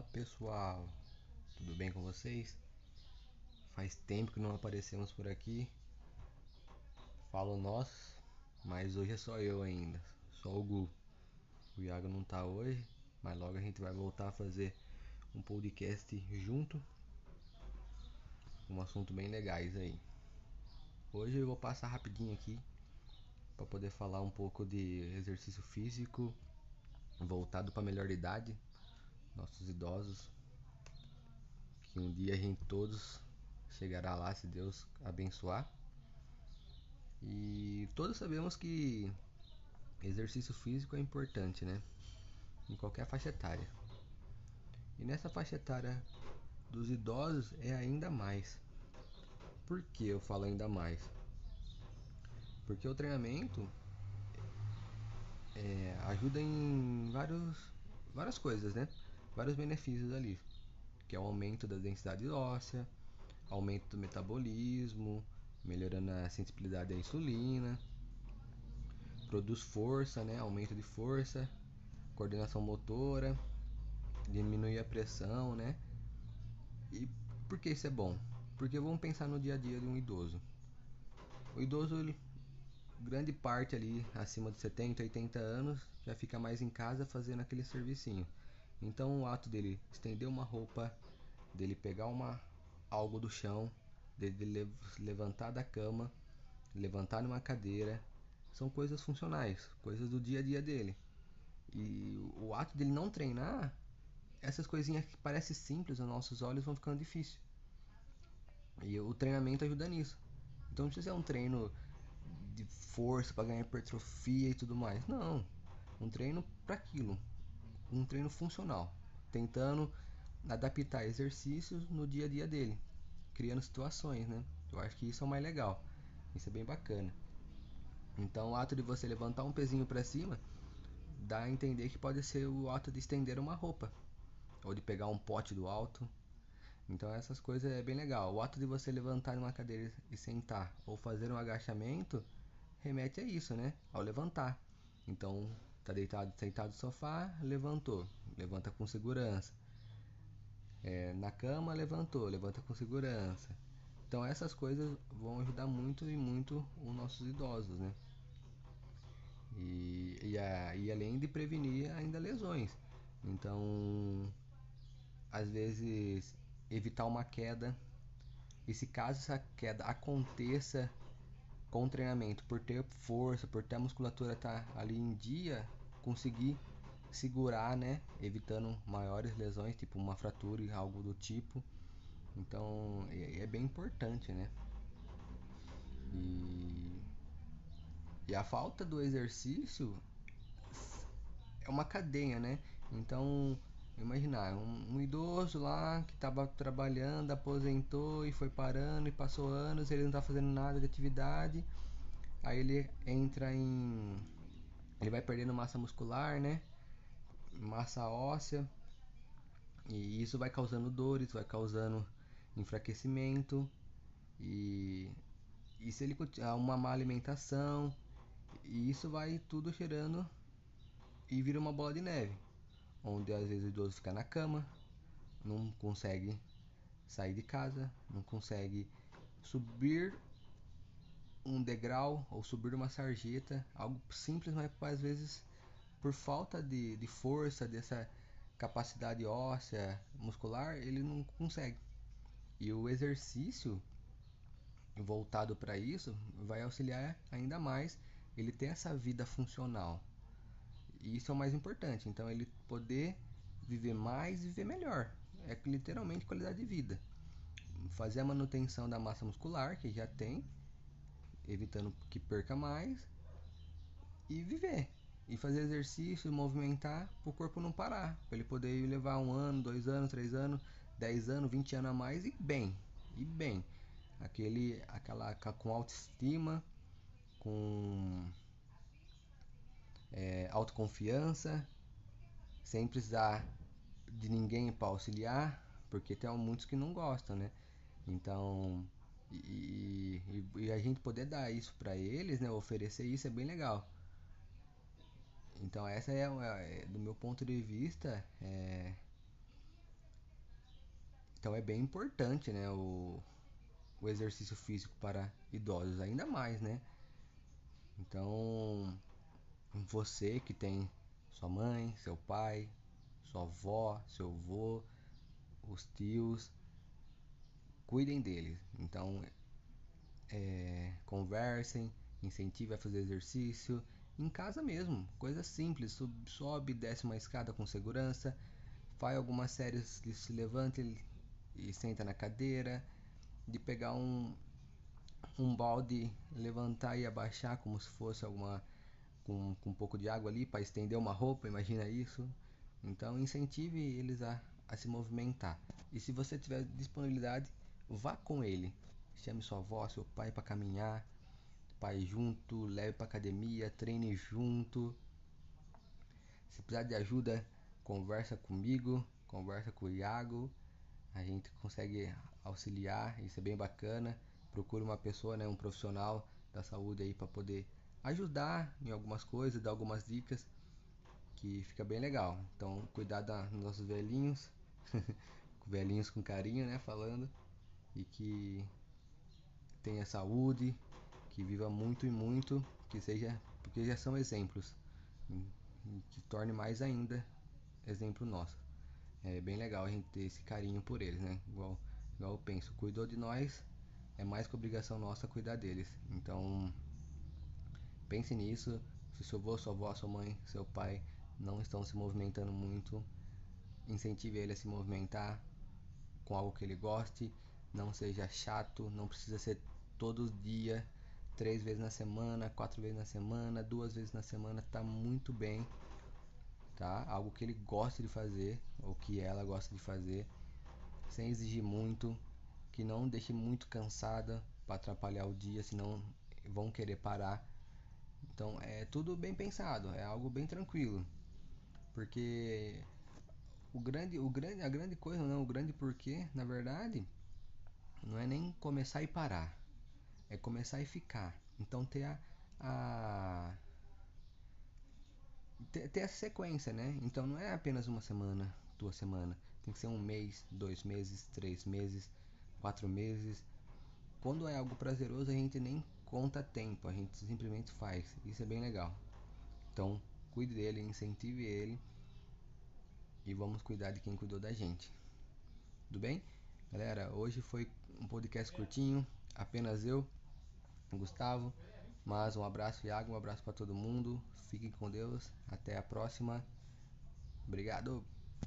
Fala pessoal, tudo bem com vocês? Faz tempo que não aparecemos por aqui. Falo nós, mas hoje é só eu ainda, só o Gu. O Iago não tá hoje, mas logo a gente vai voltar a fazer um podcast junto. Um assunto bem legais aí. Hoje eu vou passar rapidinho aqui para poder falar um pouco de exercício físico voltado para melhor idade, nossos idosos, que um dia a gente todos chegará lá se Deus abençoar. E todos sabemos que exercício físico é importante, né? Em qualquer faixa etária. E nessa faixa etária dos idosos é ainda mais. Por que eu falo ainda mais? Porque o treinamento é, ajuda em vários, várias coisas, né? Vários benefícios ali, que é o aumento da densidade óssea, aumento do metabolismo, melhorando a sensibilidade à insulina, produz força, né? Aumento de força, coordenação motora, diminui a pressão, né? E por que isso é bom? Porque vamos pensar no dia a dia de um idoso. O idoso, ele, grande parte ali acima de 70, 80 anos, já fica mais em casa fazendo aquele servicinho. Então o ato dele estender uma roupa, dele pegar uma algo do chão, dele levantar da cama, levantar numa cadeira, são coisas funcionais, coisas do dia a dia dele. E o ato dele não treinar, essas coisinhas que parecem simples aos nossos olhos vão ficando difícil. E o treinamento ajuda nisso. Então não precisa ser um treino de força para ganhar hipertrofia e tudo mais. Não. Um treino para aquilo. Um treino funcional. Tentando adaptar exercícios no dia a dia dele. Criando situações, né? Eu acho que isso é o mais legal. Isso é bem bacana. Então o ato de você levantar um pezinho para cima dá a entender que pode ser o ato de estender uma roupa ou de pegar um pote do alto. Então essas coisas é bem legal. O ato de você levantar uma cadeira e sentar ou fazer um agachamento remete a isso, né? Ao levantar. Então tá deitado, sentado no sofá, levantou, levanta com segurança. É, na cama levantou, levanta com segurança. Então essas coisas vão ajudar muito e muito os nossos idosos, né? E, e, a, e além de prevenir ainda lesões. Então, às vezes evitar uma queda. E se caso essa queda aconteça com treinamento, por ter força, por ter a musculatura tá ali em dia, conseguir segurar, né, evitando maiores lesões, tipo uma fratura e algo do tipo. Então, é, é bem importante, né? E, e a falta do exercício é uma cadeia, né? Então, imaginar um, um, idoso lá que estava trabalhando, aposentou e foi parando e passou anos, ele não está fazendo nada de atividade, aí ele entra em. Ele vai perdendo massa muscular, né? Massa óssea, e isso vai causando dores, vai causando enfraquecimento, e, e se ele há uma má alimentação, e isso vai tudo cheirando e vira uma bola de neve onde às vezes o idoso fica na cama, não consegue sair de casa, não consegue subir um degrau ou subir uma sarjeta, algo simples, mas às vezes por falta de, de força, dessa capacidade óssea, muscular, ele não consegue. E o exercício voltado para isso vai auxiliar ainda mais ele ter essa vida funcional. E isso é o mais importante. Então ele poder viver mais e viver melhor. É literalmente qualidade de vida. Fazer a manutenção da massa muscular que já tem, evitando que perca mais e viver. E fazer exercício, movimentar para o corpo não parar. Para ele poder levar um ano, dois anos, três anos, dez anos, vinte anos a mais e bem. E bem. Aquele, aquela com autoestima, com é, autoconfiança, sem precisar de ninguém para auxiliar, porque tem muitos que não gostam, né? Então, e, e, e a gente poder dar isso para eles, né? Oferecer isso é bem legal. Então essa é, é, do meu ponto de vista é, Então é bem importante, né, o, o exercício físico para idosos, ainda mais, né? Então, você que tem sua mãe, seu pai, sua avó, seu avô, os tios, cuidem deles. Então, é, conversem, incentive a fazer exercício em casa mesmo, coisa simples, sobe, sobe desce uma escada com segurança, faz algumas séries se levanta e, e senta na cadeira, de pegar um, um balde, levantar e abaixar como se fosse alguma com, com um pouco de água ali para estender uma roupa, imagina isso. Então incentive eles a, a se movimentar. E se você tiver disponibilidade, vá com ele. Chame sua avó, seu pai para caminhar, pai junto, leve para academia, treine junto. Se precisar de ajuda, conversa comigo, conversa com o Iago. A gente consegue auxiliar, isso é bem bacana. Procure uma pessoa, né, um profissional da saúde aí para poder ajudar em algumas coisas, dar algumas dicas que fica bem legal. Então, cuidar dos nossos velhinhos, velhinhos com carinho, né, falando e que tenha saúde, que viva muito e muito, que seja, porque já são exemplos, que torne mais ainda exemplo nosso. É bem legal a gente ter esse carinho por eles, né? Igual, igual eu penso, cuidou de nós, é mais que obrigação nossa cuidar deles. Então, pense nisso. Se seu avô, sua avó, sua mãe, seu pai não estão se movimentando muito, incentive ele a se movimentar com algo que ele goste, não seja chato, não precisa ser todo dia, três vezes na semana, quatro vezes na semana, duas vezes na semana, tá muito bem, tá? Algo que ele gosta de fazer ou que ela gosta de fazer, sem exigir muito, que não deixe muito cansada para atrapalhar o dia, senão vão querer parar. Então é tudo bem pensado, é algo bem tranquilo, porque o grande, o grande, a grande coisa, não, o grande porquê, na verdade, não é nem começar e parar, é começar e ficar. Então ter a, a ter, essa sequência, né? Então não é apenas uma semana, duas semanas, tem que ser um mês, dois meses, três meses, quatro meses. Quando é algo prazeroso, a gente nem conta tempo, a gente simplesmente faz. Isso é bem legal. Então, cuide dele, incentive ele e vamos cuidar de quem cuidou da gente. Tudo bem? Galera, hoje foi um podcast curtinho, apenas eu, Gustavo. Mas um abraço, Iago, um abraço para todo mundo. Fiquem com Deus. Até a próxima. Obrigado.